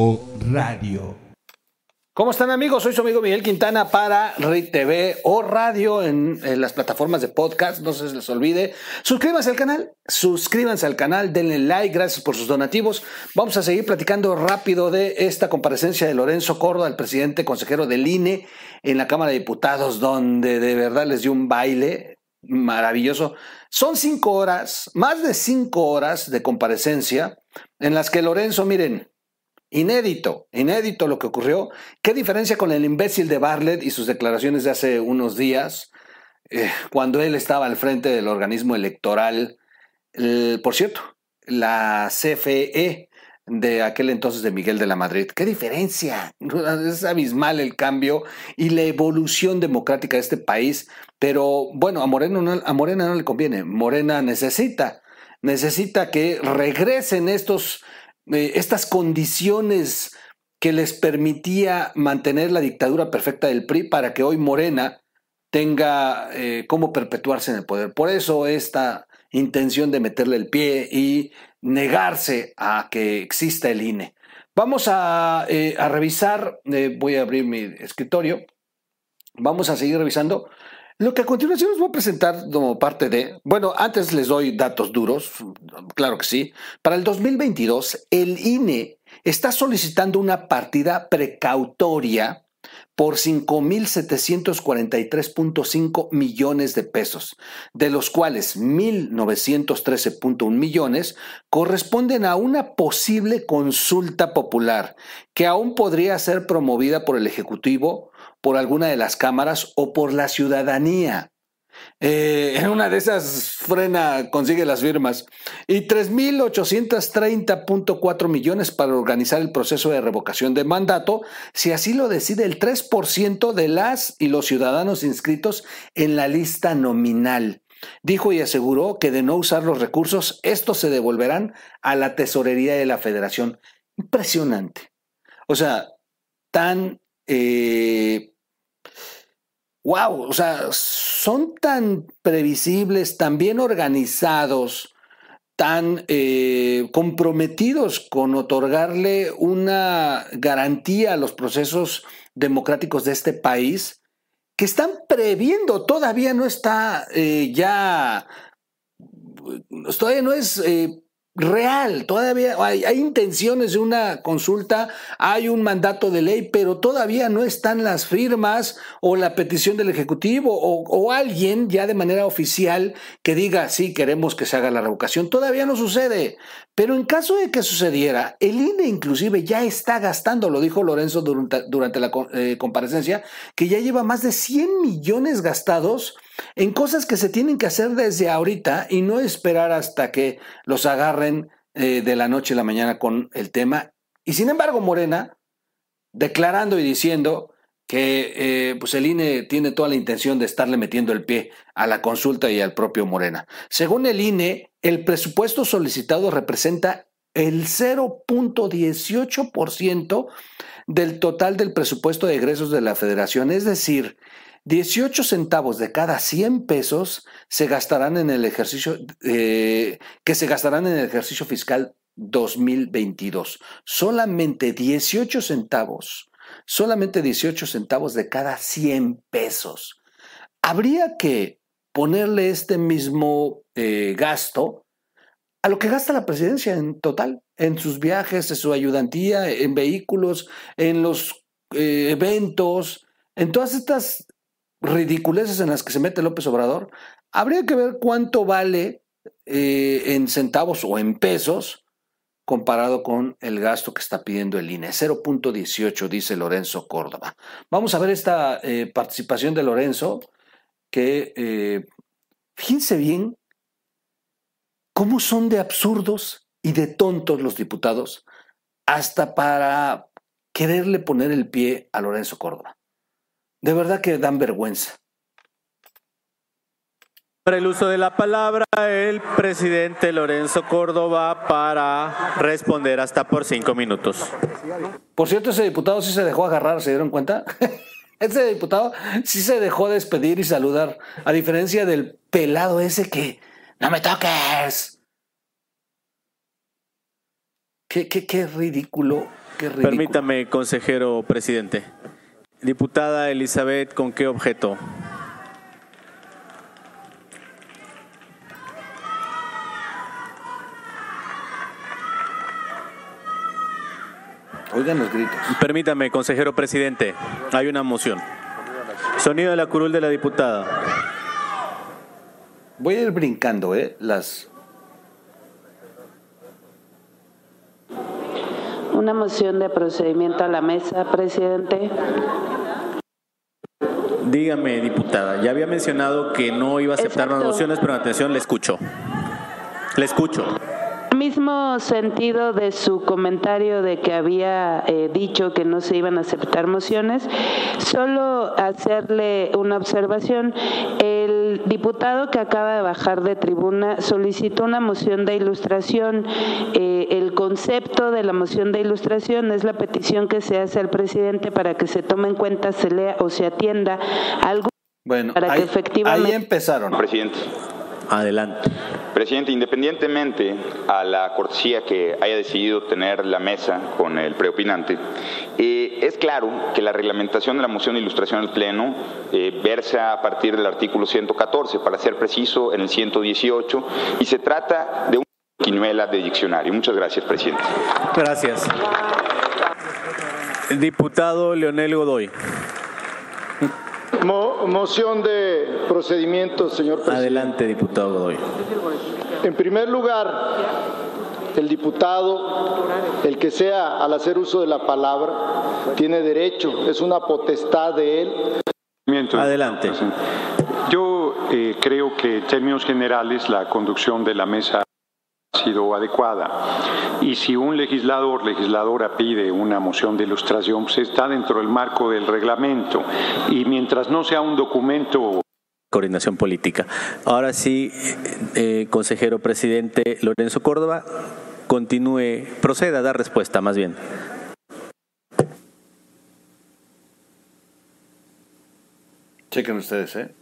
o radio. ¿Cómo están amigos? Soy su amigo Miguel Quintana para RIT TV o radio en, en, las plataformas de podcast. No se les olvide. Suscríbanse al canal, suscríbanse al canal, denle like, gracias por sus donativos. Vamos a seguir platicando rápido de esta comparecencia de Lorenzo Córdoba, el presidente consejero del INE en la Cámara de Diputados, donde de verdad les dio un baile maravilloso. Son cinco horas, más de cinco horas de comparecencia en las que Lorenzo, miren, Inédito, inédito lo que ocurrió. ¿Qué diferencia con el imbécil de Bartlett y sus declaraciones de hace unos días, eh, cuando él estaba al frente del organismo electoral? El, por cierto, la CFE de aquel entonces de Miguel de la Madrid. ¿Qué diferencia? Es abismal el cambio y la evolución democrática de este país. Pero bueno, a Morena no, a Morena no le conviene. Morena necesita, necesita que regresen estos eh, estas condiciones que les permitía mantener la dictadura perfecta del PRI para que hoy Morena tenga eh, cómo perpetuarse en el poder. Por eso esta intención de meterle el pie y negarse a que exista el INE. Vamos a, eh, revisar, voy a abrir mi escritorio, vamos a seguir revisando lo que a continuación os voy a presentar como parte de, bueno, antes les doy datos duros, claro que sí. Para el 2022, el INE está solicitando una partida precautoria por 5.743.5 millones de pesos, de los cuales 1.913.1 millones corresponden a una posible consulta popular que aún podría ser promovida por el Ejecutivo por alguna de las cámaras o por la ciudadanía. Eh, en una de esas frena, consigue las firmas. Y 3.830.4 millones para organizar el proceso de revocación de mandato, si así lo decide el 3% de las y los ciudadanos inscritos en la lista nominal. Dijo y aseguró que de no usar los recursos, estos se devolverán a la tesorería de la federación. Impresionante. O sea, tan eh, wow, o sea, son tan previsibles, tan bien organizados, tan eh, comprometidos con otorgarle una garantía a los procesos democráticos de este país, que están previendo, todavía no está eh, ya, todavía no es eh, real. Todavía hay, intenciones de una consulta, hay un mandato de ley, pero todavía no están las firmas o la petición del Ejecutivo o, alguien ya de manera oficial que diga, sí, queremos que se haga la revocación. Todavía no sucede. Pero en caso de que sucediera, el INE inclusive ya está gastando, lo dijo Lorenzo durante, durante la eh, comparecencia, que ya lleva más de 100 millones gastados en cosas que se tienen que hacer desde ahorita y no esperar hasta que los agarren eh, de la noche a la mañana con el tema. Y sin embargo, Morena, declarando y diciendo que eh, pues el INE tiene toda la intención de estarle metiendo el pie a la consulta y al propio Morena. Según el INE, el presupuesto solicitado representa el 0.18% del total del presupuesto de egresos de la federación, es decir, 18 centavos de cada 100 pesos se gastarán en el ejercicio eh, que se gastarán en el ejercicio fiscal 2022. Solamente 18 centavos, solamente 18 centavos de cada 100 pesos. Habría que ponerle este mismo eh, gasto a lo que gasta la presidencia en total, en sus viajes, en su ayudantía, en vehículos, en los eh, eventos, en todas estas ridiculeces en las que se mete López Obrador, habría que ver cuánto vale eh, en centavos o en pesos comparado con el gasto que está pidiendo el INE. 0.18, dice Lorenzo Córdoba. Vamos a ver esta eh, participación de Lorenzo, que eh, fíjense bien cómo son de absurdos y de tontos los diputados hasta para quererle poner el pie a Lorenzo Córdoba. De verdad que dan vergüenza. Para el uso de la palabra, el presidente Lorenzo Córdoba para responder hasta por cinco minutos. Por cierto, ese diputado sí se dejó agarrar, ¿se dieron cuenta? ese diputado sí se dejó despedir y saludar, a diferencia del pelado ese que no me toques. Qué, qué, qué ridículo Qué ridículo. Permítame, consejero presidente. Diputada Elizabeth, ¿con qué objeto? Oigan los gritos. Permítame, consejero presidente. Hay una moción. Sonido de la curul de la diputada. Voy a ir brincando, ¿eh? Las. Una moción de procedimiento a la mesa, presidente. Dígame, diputada. Ya había mencionado que no iba a aceptar Exacto. mociones, pero atención, le escucho. Le escucho. Mismo sentido de su comentario de que había eh, dicho que no se iban a aceptar mociones, solo hacerle una observación. El diputado que acaba de bajar de tribuna solicitó una moción de ilustración. Eh, el concepto de la moción de ilustración es la petición que se hace al presidente para que se tome en cuenta, se lea o se atienda algo Bueno, Para que efectivamente- ahí empezaron. Presidente. Adelante. Presidente, independientemente a la cortesía que haya decidido tener la mesa con el preopinante, eh, es claro que la reglamentación de la moción de ilustración al Pleno eh, versa a partir del artículo 114, para ser preciso, en el 118, y se trata de una quinuela de diccionario. Muchas gracias, presidente. Gracias. Diputado Leonel Godoy. Mo- moción de procedimiento, señor presidente. Adelante, diputado Godoy. En primer lugar, el diputado, el que sea al hacer uso de la palabra, tiene derecho, es una potestad de él Miento. Adelante. Yo eh, creo que en términos generales la conducción de la mesa sido adecuada. Y si un legislador, legisladora pide una moción de ilustración, pues está dentro del marco del reglamento. Y mientras no sea un documento Coordinación política. Ahora sí, eh, consejero presidente Lorenzo Córdoba, continúe, proceda a dar respuesta más bien. Chequen ustedes, ¿eh?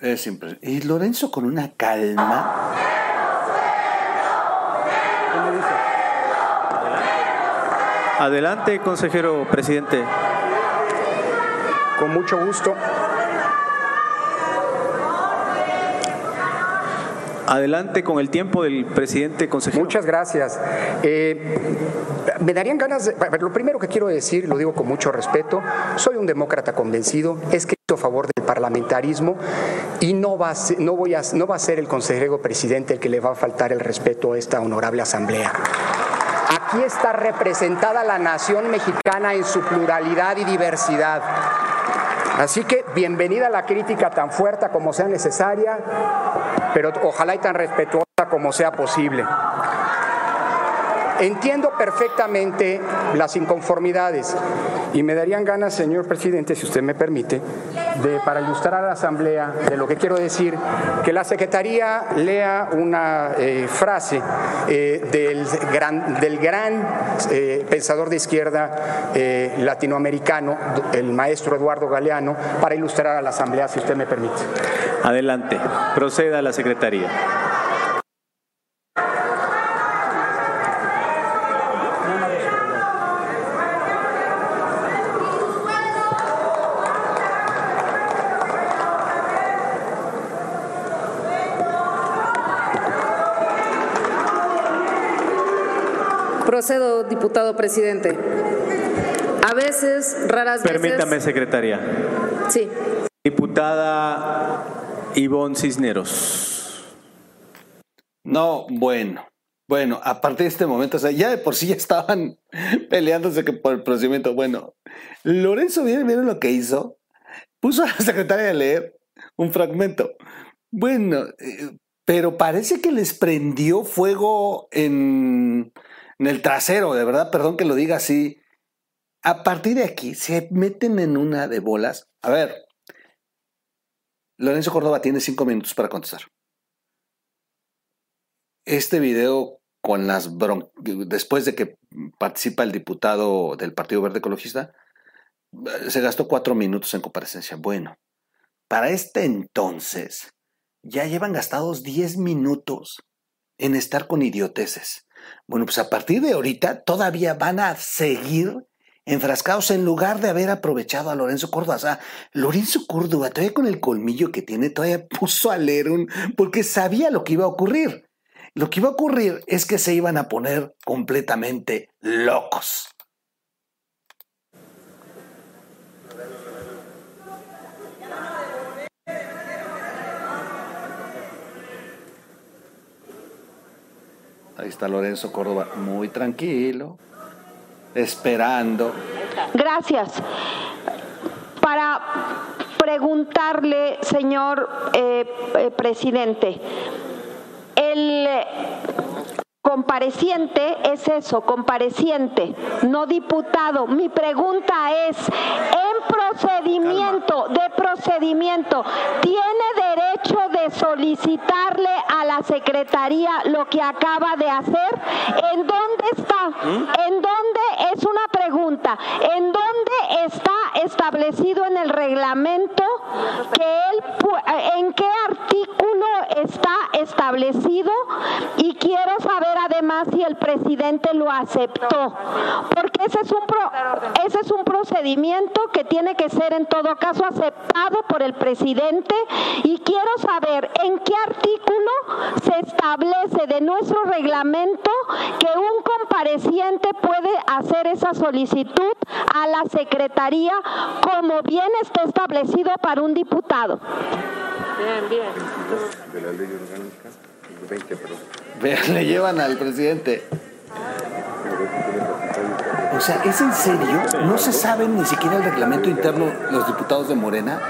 Es impresionante. Y Lorenzo con una calma. Adelante, consejero presidente. Con mucho gusto. Adelante con el tiempo del presidente consejero. Muchas gracias. Eh, me darían ganas de... Lo primero que quiero decir, lo digo con mucho respeto, soy un demócrata convencido, he escrito a favor del parlamentarismo y no va, a ser, no, voy a, no va a ser el consejero presidente el que le va a faltar el respeto a esta honorable asamblea. Aquí está representada la nación mexicana en su pluralidad y diversidad. Así que bienvenida la crítica tan fuerte como sea necesaria, pero ojalá y tan respetuosa como sea posible. Entiendo perfectamente las inconformidades y me darían ganas, señor presidente, si usted me permite, para ilustrar a la Asamblea de lo que quiero decir, que la Secretaría lea una eh, frase eh, del gran, eh, pensador de izquierda latinoamericano, el maestro Eduardo Galeano, para ilustrar a la Asamblea, si usted me permite. Adelante, proceda la secretaría. Procedo, diputado presidente. A veces, raras Permítame, veces. secretaria. Sí. Diputada Ivonne Cisneros. No, bueno. Bueno, a partir de este momento, o sea, ya de por sí ya estaban peleándose que por el procedimiento. Bueno, Lorenzo, ¿vieron, ¿vieron lo que hizo? Puso a la secretaria a leer un fragmento. Bueno, eh, pero parece que les prendió fuego en, en el trasero, de verdad, perdón que lo diga así. A partir de aquí se meten en una de bolas. A ver, Lorenzo Córdoba tiene cinco minutos para contestar. Este video con las bron después de que participa el diputado del Partido Verde Ecologista, se gastó cuatro minutos en comparecencia. Bueno, para este entonces ya llevan gastados 10 minutos en estar con idioteces. Bueno, pues a partir de ahorita todavía van a seguir enfrascados en lugar de haber aprovechado a Lorenzo Córdoba. O sea, Lorenzo Córdoba, todavía con el colmillo que tiene, todavía puso a leer un... porque sabía lo que iba a ocurrir. Lo que iba a ocurrir es que se iban a poner completamente locos. Ahí está Lorenzo Córdoba, muy tranquilo, esperando. Gracias. Para preguntarle, señor eh, eh, presidente, el compareciente es eso, compareciente, no diputado. Mi pregunta es, en procedimiento, de procedimiento, ¿tiene derecho de solicitarle a la Secretaría lo que acaba de hacer? ¿En dónde está? ¿En dónde? Es una pregunta. ¿En dónde está establecido en el reglamento que él, en qué artículo está establecido? Y quiero saber además si el presidente lo aceptó, porque ese es un ese es un procedimiento que tiene que ser en todo caso aceptado por el presidente y quiero saber en qué artículo se establece de nuestro reglamento que un compareciente puede hacer esa solicitud a la secretaría como bien está establecido para un diputado. Bien, bien. De la ley orgánica, 20, le llevan al presidente. O sea, ¿es en serio? ¿No se saben ni siquiera el reglamento interno los diputados de Morena?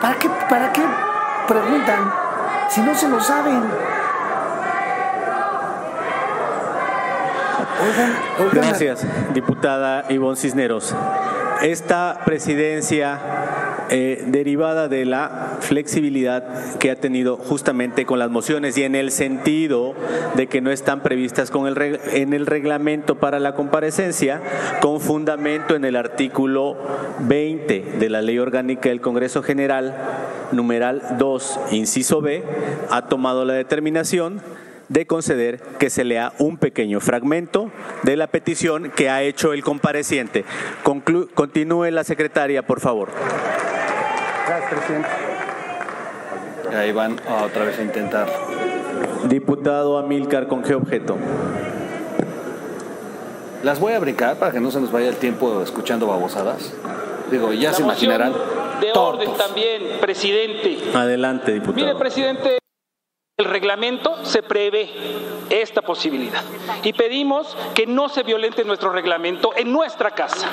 ¿Para qué, para qué preguntan si no se lo saben? Gracias, diputada Ivonne Cisneros. Esta presidencia eh, derivada de la flexibilidad que ha tenido justamente con las mociones y en el sentido de que no están previstas con el, en el reglamento para la comparecencia, con fundamento en el artículo 20 de la Ley Orgánica del Congreso General, numeral 2, inciso B, ha tomado la determinación de conceder que se lea un pequeño fragmento de la petición que ha hecho el compareciente. continúe la secretaria, por favor. Gracias, presidente. Ahí van otra vez a intentar. Diputado Amilcar, ¿con qué objeto? Las voy a brincar para que no se nos vaya el tiempo escuchando babosadas. Digo, ya se imaginarán. De orden también, presidente. Adelante, diputado. Mire, presidente. El reglamento se prevé esta posibilidad y pedimos que no se violente nuestro reglamento en nuestra casa.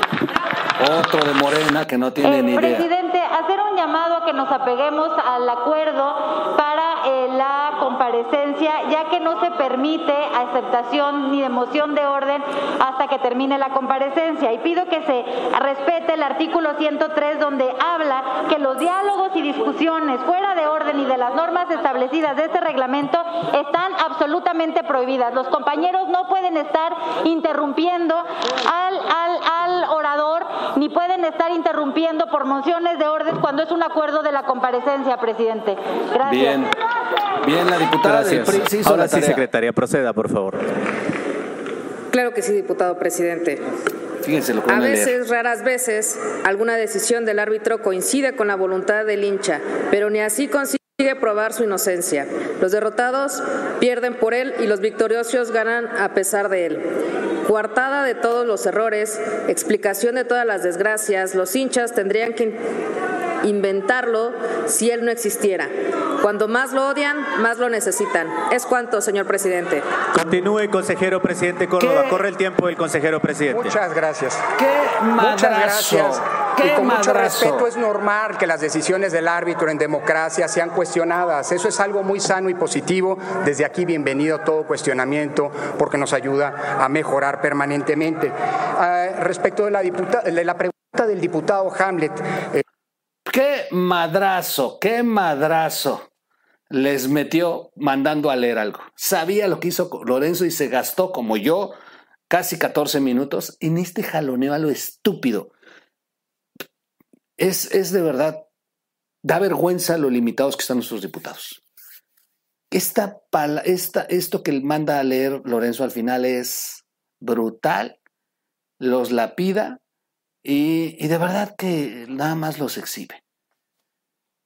Otro de Morena que no tiene eh, ni idea. Presidente, hacer un llamado a que nos apeguemos al acuerdo para eh, la comparecencia, ya que no se permite aceptación ni de moción de orden hasta que termine la comparecencia. Y pido que se respete el artículo 103 donde habla que los diálogos y discusiones fuera de orden y de las normas establecidas de este reglamento están absolutamente prohibidas. Los compañeros no pueden estar interrumpiendo al, al, al ni pueden estar interrumpiendo por mociones de orden cuando es un acuerdo de la comparecencia, presidente. Gracias. Bien, bien, la diputada Gracias. del PRI Ahora sí, secretaria, proceda, por favor. Claro que sí, diputado presidente. Fíjense lo que a veces, raras veces, alguna decisión del árbitro coincide con la voluntad del hincha, pero ni así consigue probar su inocencia. Los derrotados pierden por él y los victoriosos ganan a pesar de él. Coartada de todos los errores, explicación de todas las desgracias, los hinchas tendrían que inventarlo si él no existiera. Cuando más lo odian, más lo necesitan. Es cuanto, señor presidente. Continúe, consejero presidente Córdoba. Corre el tiempo el consejero presidente. Muchas gracias. Qué Muchas gracias. Y con mucho respeto es normal que las decisiones del árbitro en democracia sean cuestionadas. Eso es algo muy sano y positivo. Desde aquí, bienvenido todo cuestionamiento porque nos ayuda a mejorar permanentemente. Ah, respecto de la, de la pregunta del diputado Hamlet. Eh, qué madrazo, qué madrazo les metió mandando a leer algo. Sabía lo que hizo Lorenzo y se gastó, como yo, casi 14 minutos en este jaloneo a lo estúpido. Es, es de verdad, da vergüenza lo limitados que están nuestros diputados. esta, esta, esto que manda a leer Lorenzo al final es brutal, los lapida y, y de verdad que nada más los exhibe.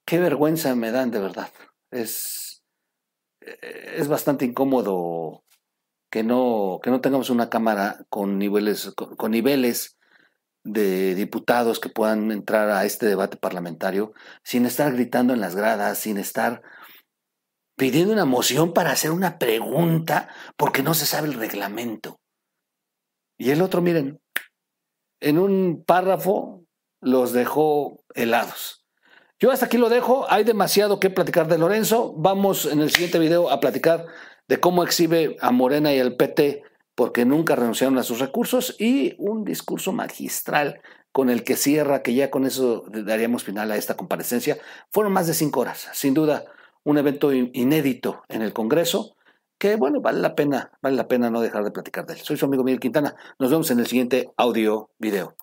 Qué vergüenza me dan, de verdad. Es, es bastante incómodo que no, que no tengamos una cámara con niveles, con, niveles de diputados que puedan entrar a este debate parlamentario sin estar gritando en las gradas, sin estar pidiendo una moción para hacer una pregunta porque no se sabe el reglamento. Y el otro, miren, en un párrafo los dejó helados. Yo hasta aquí lo dejo, hay demasiado que platicar de Lorenzo. Vamos en el siguiente video a platicar de cómo exhibe a Morena y al PT porque nunca renunciaron a sus recursos y un discurso magistral con el que cierra, que ya con eso daríamos final a esta comparecencia. Fueron más de cinco horas, sin duda un evento inédito en el Congreso que bueno, vale la pena, vale la pena no dejar de platicar de él. Soy su amigo Miguel Quintana. Nos vemos en el siguiente audio video.